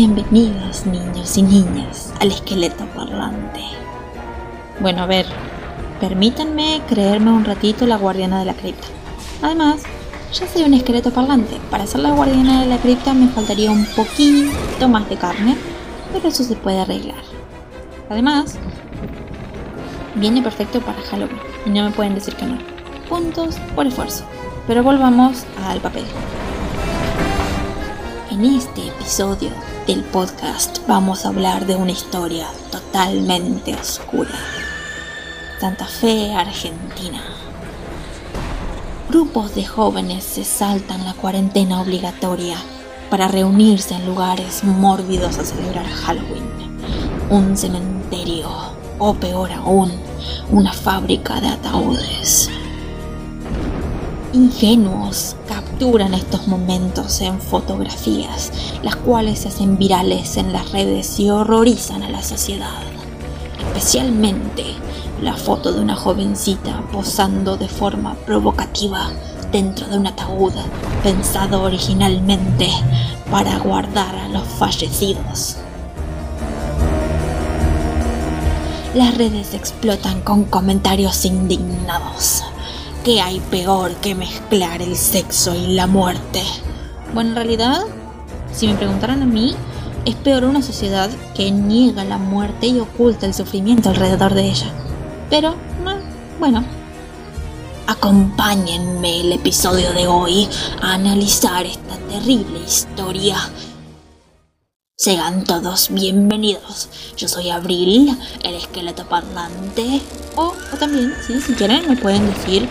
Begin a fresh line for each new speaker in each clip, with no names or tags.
Bienvenidos niños y niñas al esqueleto parlante. Bueno, a ver, permítanme creerme un ratito la guardiana de la cripta. Además, ya soy un esqueleto parlante. Para ser la guardiana de la cripta me faltaría un poquito más de carne, pero eso se puede arreglar. Además, viene perfecto para Halloween y no me pueden decir que no. Puntos por esfuerzo. Pero volvamos al papel. En este episodio del podcast vamos a hablar de una historia totalmente oscura. Santa Fe, Argentina. Grupos de jóvenes se saltan la cuarentena obligatoria para reunirse en lugares mórbidos a celebrar Halloween. Un cementerio, o peor aún, una fábrica de ataúdes. Ingenuos capturan estos momentos en fotografías, las cuales se hacen virales en las redes y horrorizan a la sociedad. Especialmente la foto de una jovencita posando de forma provocativa dentro de un ataúd pensado originalmente para guardar a los fallecidos. Las redes explotan con comentarios indignados. ¿Qué hay peor que mezclar el sexo y la muerte? Bueno, en realidad, si me preguntaran a mí, es peor una sociedad que niega la muerte y oculta el sufrimiento alrededor de ella. Pero, bueno, acompáñenme el episodio de hoy a analizar esta terrible historia. Sean todos bienvenidos. Yo soy Abril, el esqueleto parlante. O, también, si quieren, me pueden decir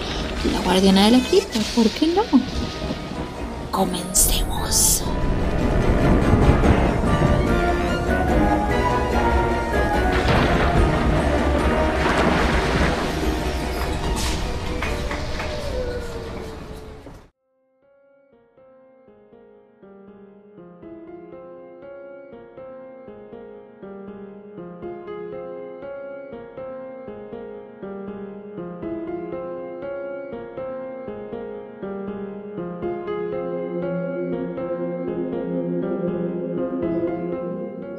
la guardiana de la cripta. ¿Por qué no? Comencemos.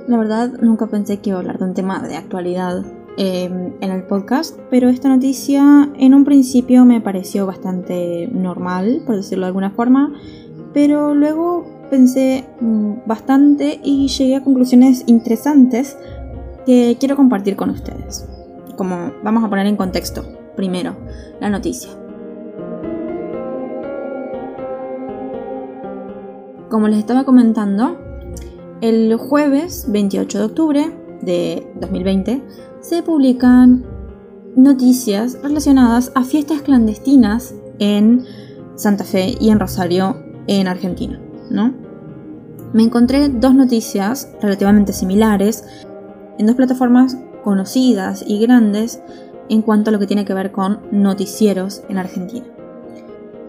La verdad, nunca pensé que iba a hablar de un tema de actualidad em, en el podcast, pero esta noticia en un principio me pareció bastante normal, por decirlo de alguna forma, pero luego pensé mm, bastante y llegué a conclusiones interesantes que quiero compartir con ustedes. Como vamos a poner en contexto, primero, la noticia. Como les estaba comentando, el jueves 28 de octubre de 2020 se publican noticias relacionadas a fiestas clandestinas en Santa Fe y en Rosario, en Argentina, ¿no? Me encontré dos noticias relativamente similares en dos plataformas conocidas y grandes en cuanto a lo que tiene que ver con noticieros en Argentina.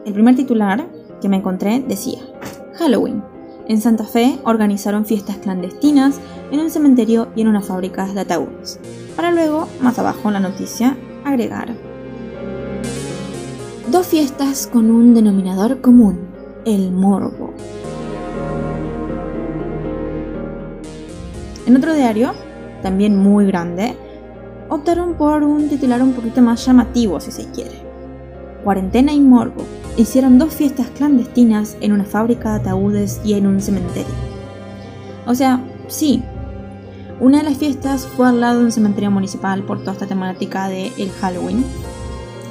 El primer titular que me encontré decía, Halloween, en Santa Fe organizaron fiestas clandestinas en un cementerio y en unas fábricas de ataúdes, para luego, más abajo en la noticia, agregar dos fiestas con un denominador común, el morbo. En otro diario, también muy grande, optaron por un titular un poquito más llamativo si se quiere. Cuarentena y morbo, hicieron dos fiestas clandestinas en una fábrica de ataúdes y en un cementerio. O sea, sí, una de las fiestas fue al lado de un cementerio municipal por toda esta temática de el Halloween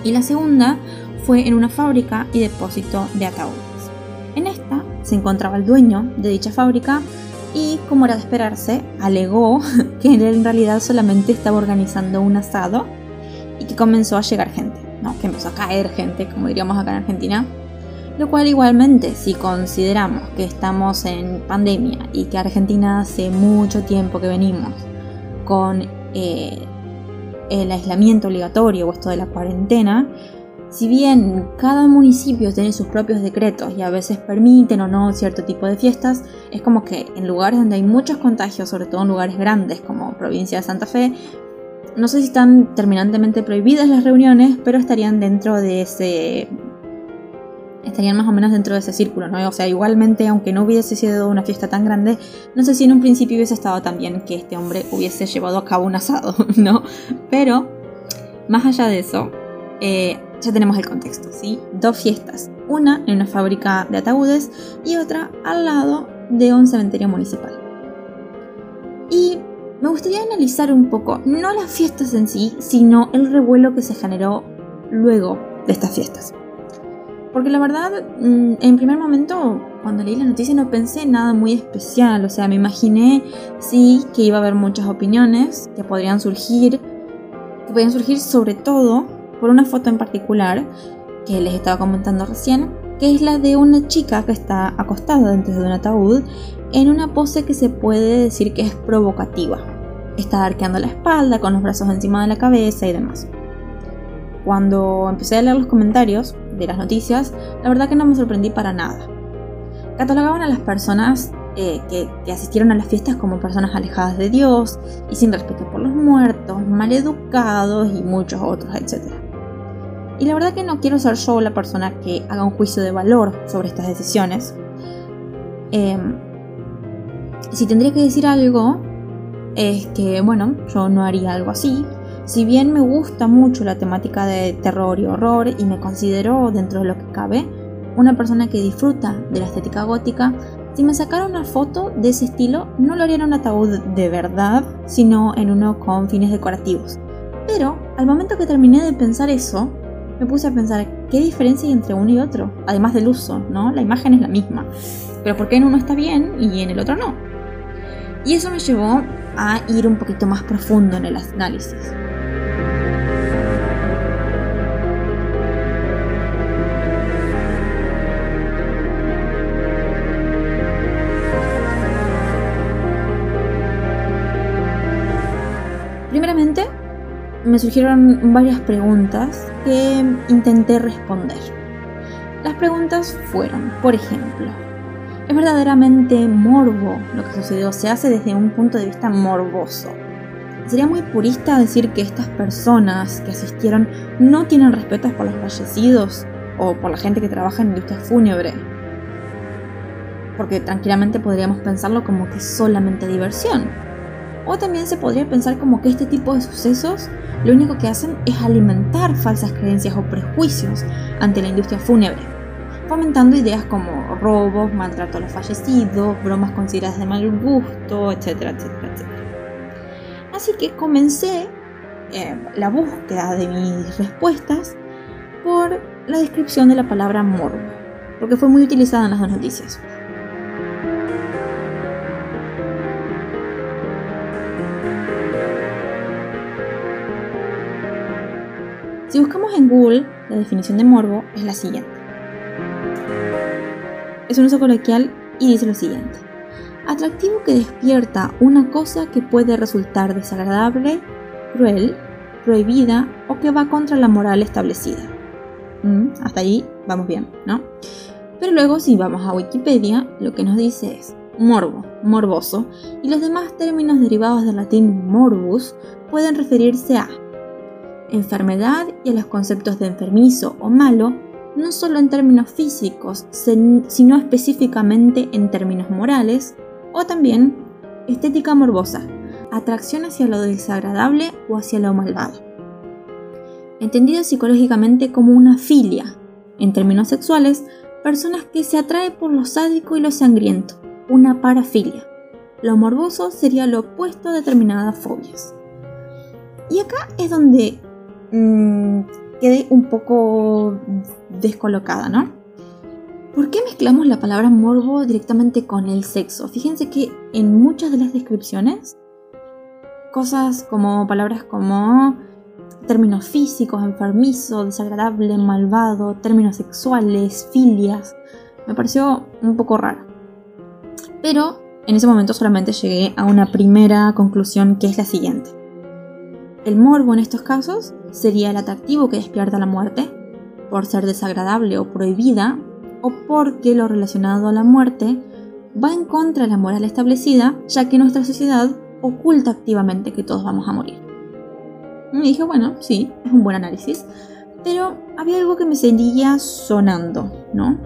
y la segunda fue en una fábrica y depósito de ataúdes. En esta se encontraba el dueño de dicha fábrica y, como era de esperarse, alegó que él en realidad solamente estaba organizando un asado y que comenzó a llegar gente que empezó a caer gente, como diríamos acá en Argentina. Lo cual igualmente, si consideramos que estamos en pandemia y que Argentina hace mucho tiempo que venimos con eh, el aislamiento obligatorio o esto de la cuarentena, si bien cada municipio tiene sus propios decretos y a veces permiten o no cierto tipo de fiestas, es como que en lugares donde hay muchos contagios, sobre todo en lugares grandes como provincia de Santa Fe, no sé si están terminantemente prohibidas las reuniones, pero estarían dentro de ese estarían más o menos dentro de ese círculo, ¿no? O sea, igualmente, aunque no hubiese sido una fiesta tan grande, no sé si en un principio hubiese estado tan bien que este hombre hubiese llevado a cabo un asado, ¿no? Pero, más allá de eso, eh, ya tenemos el contexto, ¿sí? Dos fiestas, una en una fábrica de ataúdes y otra al lado de un cementerio municipal. Y me gustaría analizar un poco, no las fiestas en sí, sino el revuelo que se generó luego de estas fiestas. Porque la verdad, mm, en primer momento, cuando leí la noticia no pensé nada muy especial, o sea, me imaginé sí que iba a haber muchas opiniones que podrían surgir, que podrían surgir sobre todo por una foto en particular que les estaba comentando recién, que es la de una chica que está acostada dentro de un ataúd en una pose que se puede decir que es provocativa. Está arqueando la espalda con los brazos encima de la cabeza y demás. Cuando empecé a leer los comentarios de las noticias, la verdad que no me sorprendí para nada. Catalogaban a las personas eh, que, que, asistieron a las fiestas como personas alejadas de Dios y sin respeto por los muertos, maleducados y muchos otros, etc. Y la verdad que no quiero ser yo la persona que haga un juicio de valor sobre estas decisiones. Em, si tendría que decir algo, es que, bueno, yo no haría algo así. Si bien me gusta mucho la temática de terror y horror y me considero, dentro de lo que cabe, una persona que disfruta de la estética gótica, si me sacara una foto de ese estilo, no lo haría en un ataúd de verdad, sino en uno con fines decorativos. Pero al momento que terminé de pensar eso, me puse a pensar, ¿qué diferencia hay entre uno y otro? Además del uso, ¿no? La imagen es la misma. Pero ¿por qué en uno está bien y en el otro no? Y eso me llevó a ir un poquito más profundo en el análisis. Primeramente, me surgieron varias preguntas que intenté responder. Las preguntas fueron, por ejemplo, ¿es verdaderamente morbo lo que sucedió? ¿Se hace desde un punto de vista morboso? ¿Sería muy purista decir que estas personas que asistieron no tienen respeto por los fallecidos o por la gente que trabaja en industria fúnebre? Porque tranquilamente podríamos pensarlo como que es solamente diversión. O también se podría pensar como que este tipo de sucesos lo único que hacen es alimentar falsas creencias o prejuicios ante la industria fúnebre, fomentando ideas como robos, maltrato a los fallecidos, bromas consideradas de mal gusto, etcétera, etcétera, etcétera. Así que comencé eh, la búsqueda de mis respuestas por la descripción de la palabra morbo, porque fue muy utilizada en las dos noticias. Si buscamos en Google, la definición de morbo es la siguiente. Es un uso coloquial y dice lo siguiente. Atractivo que despierta una cosa que puede resultar desagradable, cruel, prohibida o que va contra la moral establecida. Mm, hasta ahí vamos bien, ¿no? Pero luego si vamos a Wikipedia, lo que nos dice es morbo, morboso, y los demás términos derivados del latín morbus pueden referirse a enfermedad y a los conceptos de enfermizo o malo, no solo en términos físicos, sino específicamente en términos morales, o también estética morbosa, atracción hacia lo desagradable o hacia lo malvado. Entendido psicológicamente como una filia, en términos sexuales, personas que se atraen por lo sádico y lo sangriento, una parafilia. Lo morboso sería lo opuesto a determinadas fobias. Y acá es donde mmm, quedé un poco descolocada, ¿no? ¿Por qué mezclamos la palabra morbo directamente con el sexo? Fíjense que en muchas de las descripciones, cosas como palabras como términos físicos, enfermizo, desagradable, malvado, términos sexuales, filias, me pareció un poco raro. Pero en ese momento solamente llegué a una primera conclusión que es la siguiente. El morbo en estos casos sería el atractivo que despierta la muerte, por ser desagradable o prohibida, o porque lo relacionado a la muerte va en contra de la moral establecida, ya que nuestra sociedad oculta activamente que todos vamos a morir. Y dije, bueno, sí, es un buen análisis, Pero había algo que me seguía sonando, ¿no?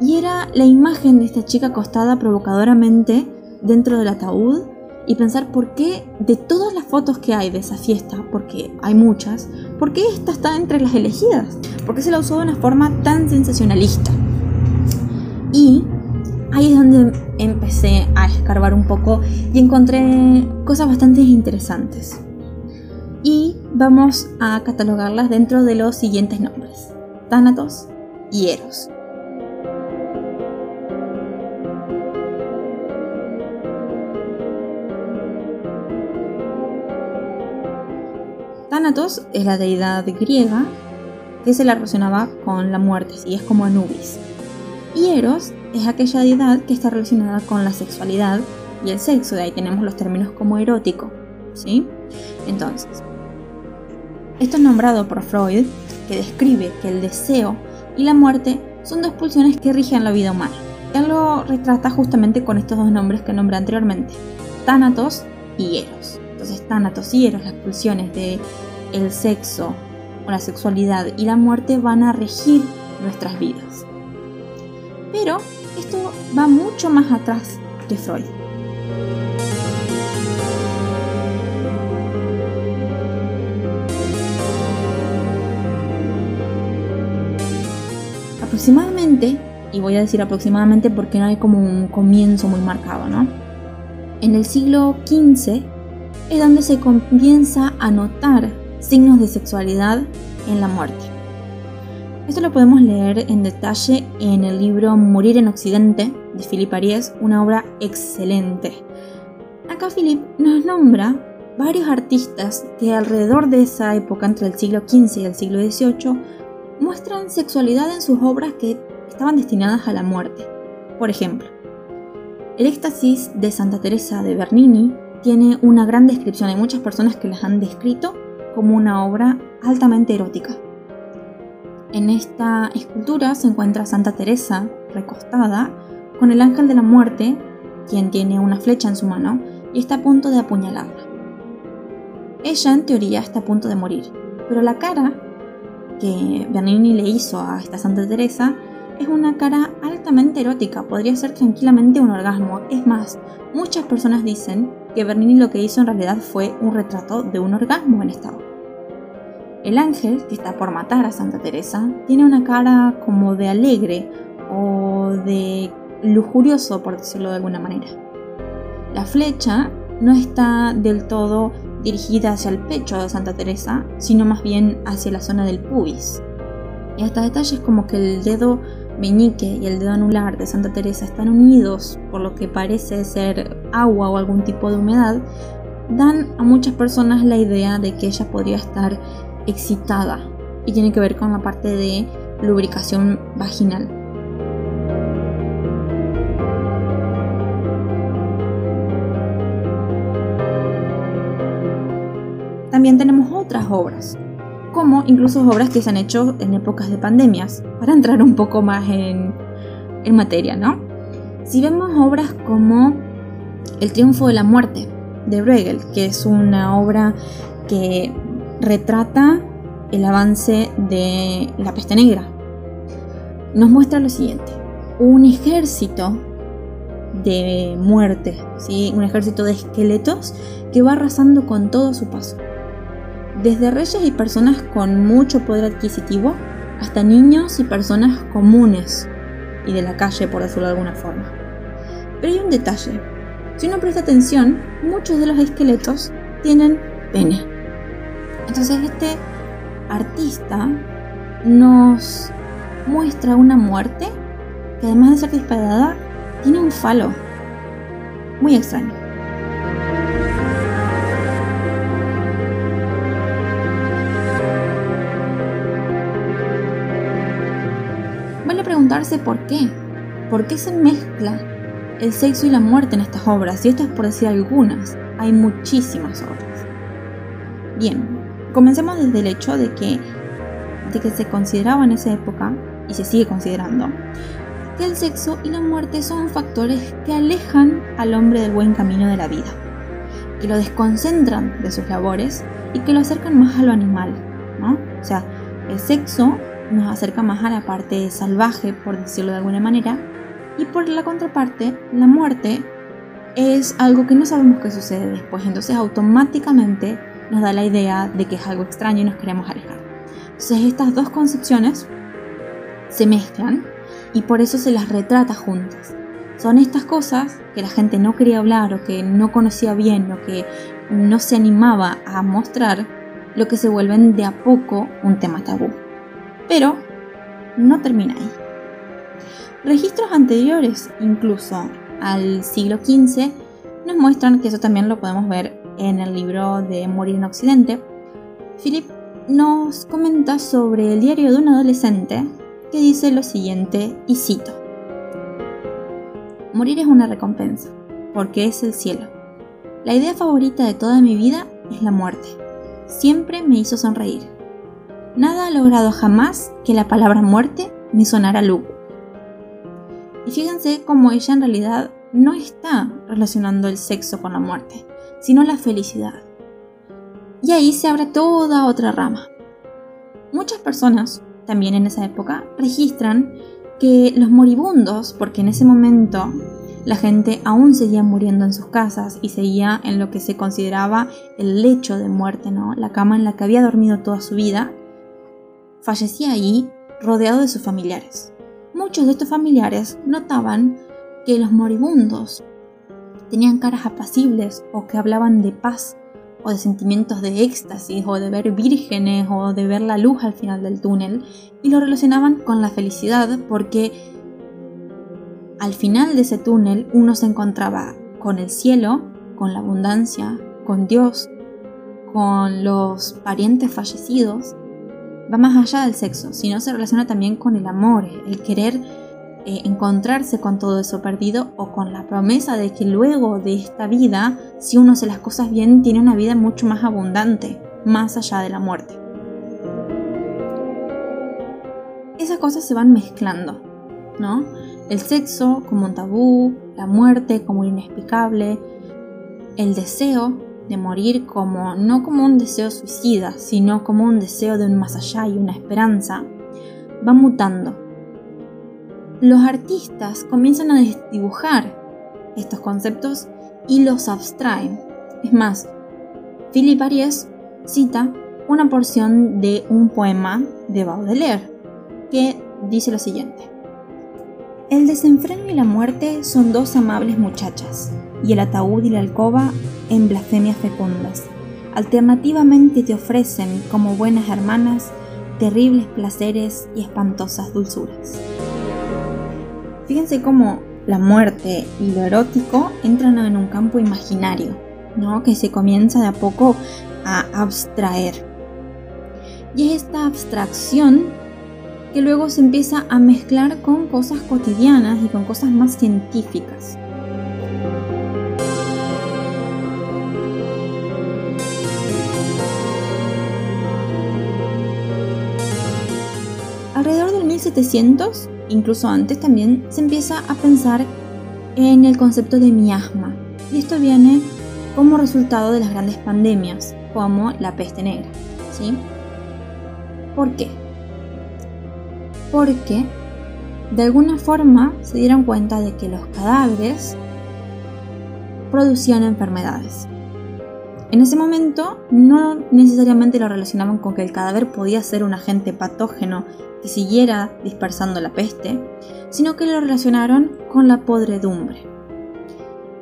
Y era la imagen de esta chica acostada provocadoramente dentro del ataúd y pensar por qué de todas las fotos que hay de esa fiesta, porque hay muchas, ¿por qué esta está entre las elegidas? ¿Por qué se la usó de una forma tan sensacionalista? Y ahí es donde empecé a escarbar un poco y encontré cosas bastante interesantes. Y vamos a catalogarlas dentro de los siguientes nombres. Thanatos y Eros. Es la deidad griega que se la relacionaba con la muerte, y es como Anubis. Y Eros es aquella deidad que está relacionada con la sexualidad y el sexo, de ahí tenemos los términos como erótico, ¿sí? Entonces, esto es nombrado por Freud, que describe que el deseo y la muerte son dos pulsiones que rigen la vida humana. Él lo retrata justamente con estos dos nombres que nombré anteriormente, Thanatos y Eros. Entonces, Thanatos y Eros, las pulsiones de el sexo o la sexualidad y la muerte van a regir nuestras vidas. Pero esto va mucho más atrás que Freud. Aproximadamente, y voy a decir aproximadamente porque no hay como un comienzo muy marcado, ¿no? En el siglo XV es donde se comienza a notar signos de sexualidad en la muerte. Esto lo podemos leer en detalle en el libro Morir en Occidente de Philippe Ariès, una obra excelente. Acá Philippe nos nombra varios artistas que alrededor de esa época, entre el siglo XV y el siglo XVIII, muestran sexualidad en sus obras que estaban destinadas a la muerte. Por ejemplo, el éxtasis de Santa Teresa de Bernini tiene una gran descripción. Hay muchas personas que las han descrito como una obra altamente erótica. En esta escultura se encuentra Santa Teresa recostada con el ángel de la muerte, quien tiene una flecha en su mano y está a punto de apuñalarla. Ella en teoría está a punto de morir, pero la cara que Bernini le hizo a esta Santa Teresa es una cara altamente erótica, podría ser tranquilamente un orgasmo. Es más, muchas personas dicen que Bernini lo que hizo en realidad fue un retrato de un orgasmo en esta obra. El ángel, que está por matar a Santa Teresa, tiene una cara como de alegre o de lujurioso, por decirlo de alguna manera. La flecha no está del todo dirigida hacia el pecho de Santa Teresa, sino más bien hacia la zona del pubis. Y hasta detalles como que el dedo meñique y el dedo anular de Santa Teresa están unidos por lo que parece ser agua o algún tipo de humedad, dan a muchas personas la idea de que ella podría estar excitada y tiene que ver con la parte de lubricación vaginal. También tenemos otras obras, como incluso obras que se han hecho en épocas de pandemias, para entrar un poco más en, en materia, ¿no? Si vemos obras como El triunfo de la muerte de Bruegel, que es una obra que retrata el avance de la peste negra. Nos muestra lo siguiente, un ejército de muerte, ¿sí? un ejército de esqueletos que va arrasando con todo su paso. Desde reyes y personas con mucho poder adquisitivo hasta niños y personas comunes y de la calle, por decirlo de alguna forma. Pero hay un detalle. Si uno presta atención, muchos de los esqueletos tienen pene. Entonces este artista nos muestra una muerte que además de ser disparada, tiene un falo. Muy extraño. Por qué. ¿Por qué se mezcla el sexo y la muerte en estas obras? Y esto es por decir algunas. Hay muchísimas obras. Bien, Comencemos desde el hecho de que, de que se consideraba en esa época, y se sigue considerando, que el sexo y la muerte son factores que alejan al hombre del buen camino de la vida, que lo desconcentran de sus labores y que lo acercan más a lo animal, ¿no? O sea, El sexo nos acerca más a la parte salvaje, por decirlo de alguna manera, y por la contraparte, la muerte es algo que no sabemos qué sucede después, entonces automáticamente nos da la idea de que es algo extraño y nos queremos alejar. Entonces estas dos concepciones se mezclan y por eso se las retrata juntas. Son estas cosas que la gente no quería hablar o que no conocía bien o que no se animaba a mostrar, lo que se vuelven de a poco un tema tabú. Pero no termina ahí. Registros anteriores, incluso al siglo XV, nos muestran que eso también lo podemos ver en el libro de Morir en Occidente. Philip nos comenta sobre el diario de un adolescente que dice lo siguiente, y cito, Morir es una recompensa, porque es el cielo. La idea favorita de toda mi vida es la muerte. Siempre me hizo sonreír. Nada ha logrado jamás que la palabra muerte me sonara lúgubre. Y fíjense cómo ella en realidad no está relacionando el sexo con la muerte, sino la felicidad. Y ahí se abre toda otra rama. Muchas personas, también en esa época, registran que los moribundos, porque en ese momento la gente aún seguía muriendo en sus casas y seguía en lo que se consideraba el lecho de muerte, ¿no? La cama en la que había dormido toda su vida, fallecía ahí rodeado de sus familiares. Muchos de estos familiares notaban que los moribundos tenían caras apacibles o que hablaban de paz o de sentimientos de éxtasis o de ver vírgenes o de ver la luz al final del túnel y lo relacionaban con la felicidad porque al final de ese túnel uno se encontraba con el cielo, con la abundancia, con Dios, con los parientes fallecidos va más allá del sexo, sino se relaciona también con el amor, el querer eh, encontrarse con todo eso perdido o con la promesa de que luego de esta vida, si uno hace las cosas bien, tiene una vida mucho más abundante, más allá de la muerte. Esas cosas se van mezclando, ¿no? El sexo como un tabú, la muerte como inexplicable, el deseo de morir como no como un deseo suicida, sino como un deseo de un más allá y una esperanza, va mutando. Los artistas comienzan a dibujar estos conceptos y los abstraen. Es más, Philip Aries cita una porción de un poema de Baudelaire que dice lo siguiente. El desenfreno y la muerte son dos amables muchachas, y el ataúd y la alcoba en blasfemias fecundas. Alternativamente te ofrecen, como buenas hermanas, terribles placeres y espantosas dulzuras. Fíjense cómo la muerte y lo erótico entran en un campo imaginario, ¿no? que se comienza de a poco a abstraer. Y es esta abstracción que luego se empieza a mezclar con cosas cotidianas y con cosas más científicas. Alrededor del 1700, incluso antes también, se empieza a pensar en el concepto de miasma. Y esto viene como resultado de las grandes pandemias, como la peste negra. ¿sí? ¿Por qué? Porque de alguna forma se dieron cuenta de que los cadáveres producían enfermedades. En ese momento no necesariamente lo relacionaban con que el cadáver podía ser un agente patógeno que siguiera dispersando la peste, sino que lo relacionaron con la podredumbre.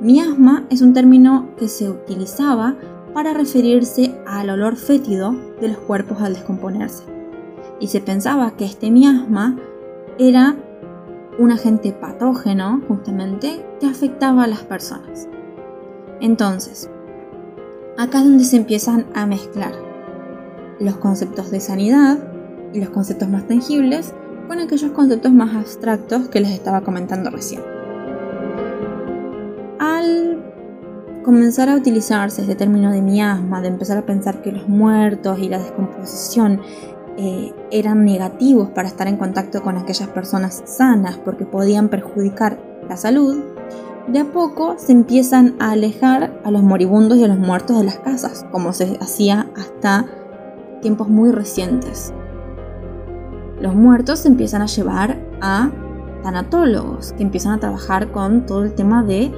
Miasma es un término que se utilizaba para referirse al olor fétido de los cuerpos al descomponerse. Y se pensaba que este miasma era un agente patógeno, justamente, que afectaba a las personas. Entonces, acá es donde se empiezan a mezclar los conceptos de sanidad y los conceptos más tangibles con aquellos conceptos más abstractos que les estaba comentando recién. Al comenzar a utilizarse este término de miasma, de empezar a pensar que los muertos y la descomposición eh, eran negativos para estar en contacto con aquellas personas sanas porque podían perjudicar la salud, de a poco se empiezan a alejar a los moribundos y a los muertos de las casas, como se hacía hasta tiempos muy recientes. Los muertos se empiezan a llevar a tanatólogos que empiezan a trabajar con todo el tema de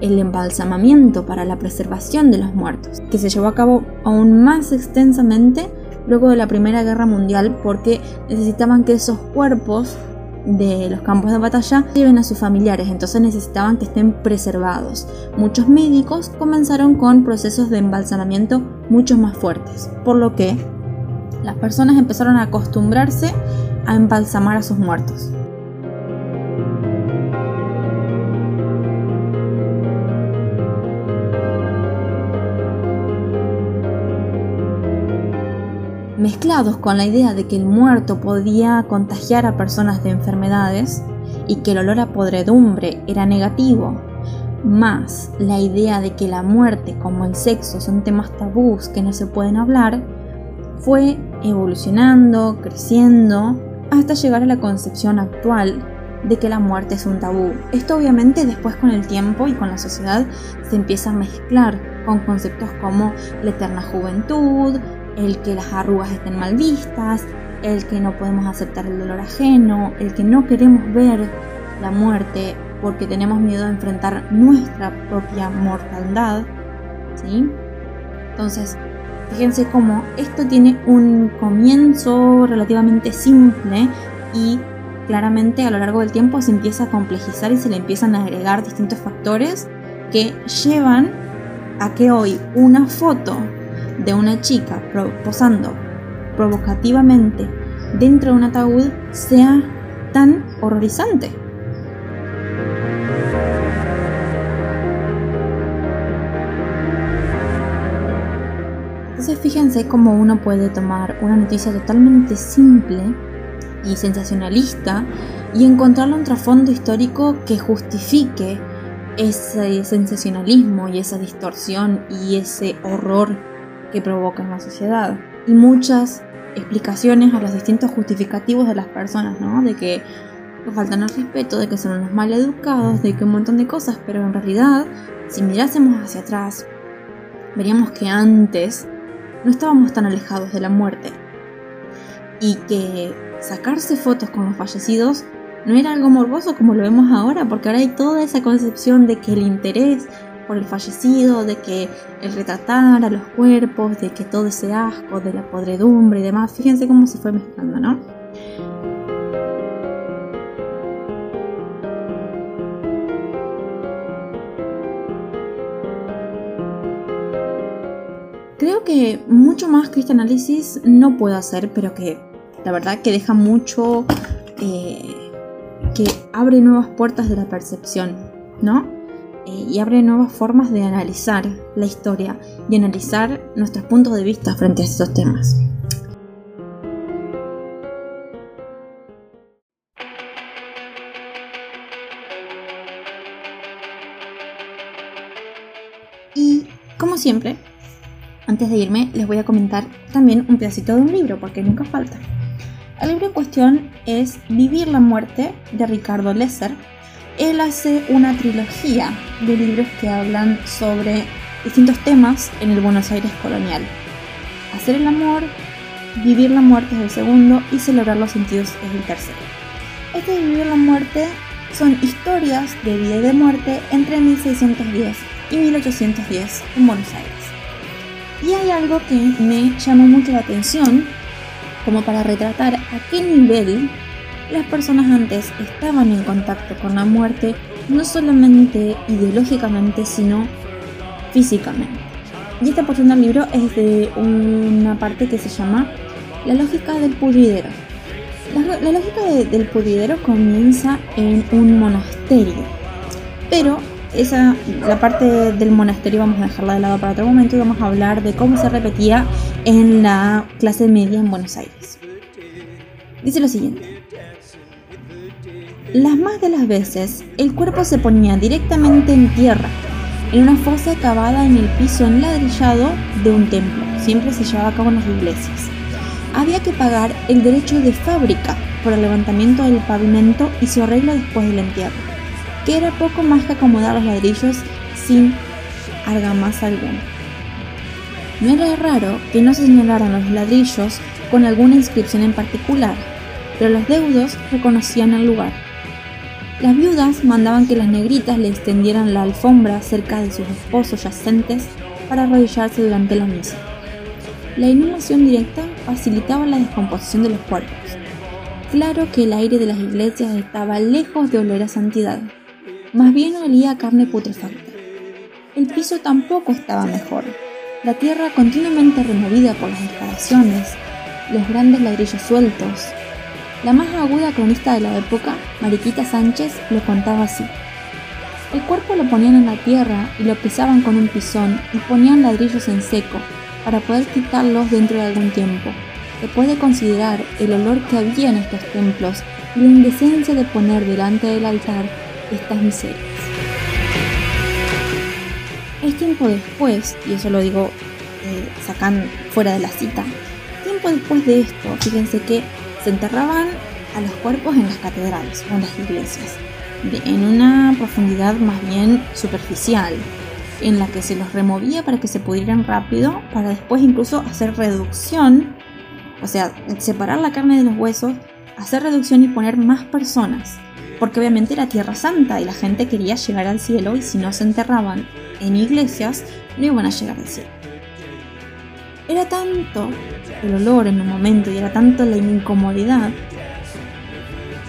el embalsamamiento para la preservación de los muertos, que se llevó a cabo aún más extensamente luego de la Primera Guerra Mundial porque necesitaban que esos cuerpos de los campos de batalla lleven a sus familiares, entonces necesitaban que estén preservados. Muchos médicos comenzaron con procesos de embalsamamiento mucho más fuertes, por lo que las personas empezaron a acostumbrarse a embalsamar a sus muertos. mezclados con la idea de que el muerto podía contagiar a personas de enfermedades y que el olor a podredumbre era negativo, más la idea de que la muerte como el sexo son temas tabús que no se pueden hablar, fue evolucionando, creciendo, hasta llegar a la concepción actual de que la muerte es un tabú. Esto obviamente después con el tiempo y con la sociedad se empieza a mezclar con conceptos como la eterna juventud, el que las arrugas estén mal vistas, el que no podemos aceptar el dolor ajeno, el que no queremos ver la muerte porque tenemos miedo de enfrentar nuestra propia mortalidad. ¿sí? Entonces, fíjense cómo esto tiene un comienzo relativamente simple y claramente a lo largo del tiempo se empieza a complejizar y se le empiezan a agregar distintos factores que llevan a que hoy una foto de una chica posando provocativamente dentro de un ataúd sea tan horrorizante. Entonces fíjense cómo uno puede tomar una noticia totalmente simple y sensacionalista y encontrarle un trasfondo histórico que justifique ese sensacionalismo y esa distorsión y ese horror que provoca en la sociedad. Y muchas explicaciones a los distintos justificativos de las personas, ¿no? De que faltan al respeto, de que son unos mal educados, de que un montón de cosas, pero en realidad, si mirásemos hacia atrás, veríamos que antes no estábamos tan alejados de la muerte y que sacarse fotos con los fallecidos no era algo morboso como lo vemos ahora, porque ahora hay toda esa concepción de que el interés por el fallecido, de que el retratar a los cuerpos, de que todo ese asco, de la podredumbre y demás, fíjense cómo se fue mezclando, ¿no? Creo que mucho más que este análisis no puedo hacer, pero que la verdad que deja mucho, eh, que abre nuevas puertas de la percepción, ¿no? Eh, y abre nuevas formas de analizar la historia y analizar nuestros puntos de vista frente a estos temas. Y como siempre, antes de irme les voy a comentar también un pedacito de un libro, porque nunca falta. El libro en cuestión es Vivir la muerte de Ricardo Lesser, él hace una trilogía de libros que hablan sobre distintos temas en el Buenos Aires colonial. Hacer el amor, vivir la muerte es el segundo y celebrar los sentidos es el tercero. Este de vivir la muerte son historias de vida y de muerte entre 1610 y 1810 en Buenos Aires. Y hay algo que me llamó mucho la atención, como para retratar a qué nivel las personas antes estaban en contacto con la muerte no solamente ideológicamente, sino físicamente. Y esta porción del libro es de una parte que se llama La lógica del pudridero. La, lógica del pudridero comienza en un monasterio, pero esa, la parte del monasterio vamos a dejarla de lado para otro momento y vamos a hablar de cómo se repetía en la clase media en Buenos Aires. Dice lo siguiente. Las más de las veces, el cuerpo se ponía directamente en tierra, en una fosa cavada en el piso enladrillado de un templo. Siempre se llevaba a cabo en las iglesias. Había que pagar el derecho de fábrica por el levantamiento del pavimento y su arreglo después del entierro, que era poco más que acomodar los ladrillos sin argamasa alguna. No era raro que no se señalaran los ladrillos con alguna inscripción en particular, pero los deudos reconocían el lugar. Las viudas mandaban que las negritas le extendieran la alfombra cerca de sus esposos yacentes para arrodillarse durante la misa. La inhumación directa facilitaba la descomposición de los cuerpos. Claro que el aire de las iglesias estaba lejos de oler a santidad, más bien olía a carne putrefacta. El piso tampoco estaba mejor. La tierra continuamente removida por las excavaciones, los grandes ladrillos sueltos. La más aguda cronista de la época, Mariquita Sánchez, lo contaba así. El cuerpo lo ponían en la tierra y lo pisaban con un pisón y ponían ladrillos en seco para poder quitarlos dentro de algún tiempo. Se puede considerar el olor que había en estos templos y la indecencia de poner delante del altar estas miserias. Es tiempo después, y eso lo digo eh, sacan fuera de la cita, tiempo después de esto, fíjense que se enterraban a los cuerpos en las catedrales o en las iglesias, en una profundidad más bien superficial, en la que se los removía para que se pudieran rápido, para después incluso hacer reducción, o sea, separar la carne de los huesos, hacer reducción y poner más personas, porque obviamente era Tierra Santa y la gente quería llegar al cielo y si no se enterraban en iglesias, no iban a llegar al cielo. Era tanto el olor en un momento y era tanto la incomodidad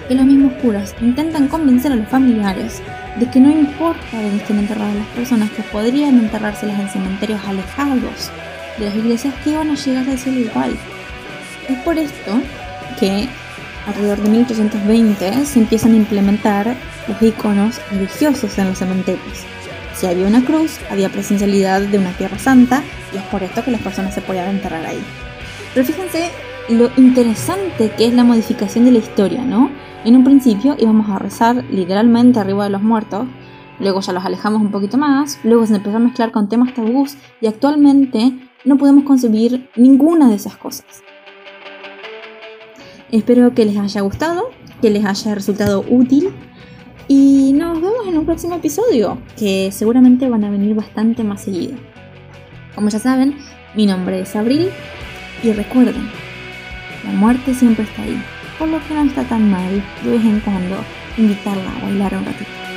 que los mismos curas intentan convencer a los familiares de que no importa dónde estén enterradas las personas, que podrían enterrárselas en cementerios alejados de las iglesias que iban a llegar al cielo igual. Es por esto que alrededor de 1820 se empiezan a implementar los iconos religiosos en los cementerios. Si había una cruz, había presencialidad de una tierra santa y es por esto que las personas se podían enterrar ahí. Pero fíjense lo interesante que es la modificación de la historia, ¿no? En un principio íbamos a rezar literalmente arriba de los muertos, luego ya los alejamos un poquito más, luego se empezó a mezclar con temas tabús y actualmente no podemos concebir ninguna de esas cosas. Espero que les haya gustado, que les haya resultado útil y nos vemos en un próximo episodio, que seguramente van a venir bastante más seguido. Como ya saben, mi nombre es Abril y recuerden, la muerte siempre está ahí, por lo que no está tan mal de vez en cuando invitarla a bailar un ratito.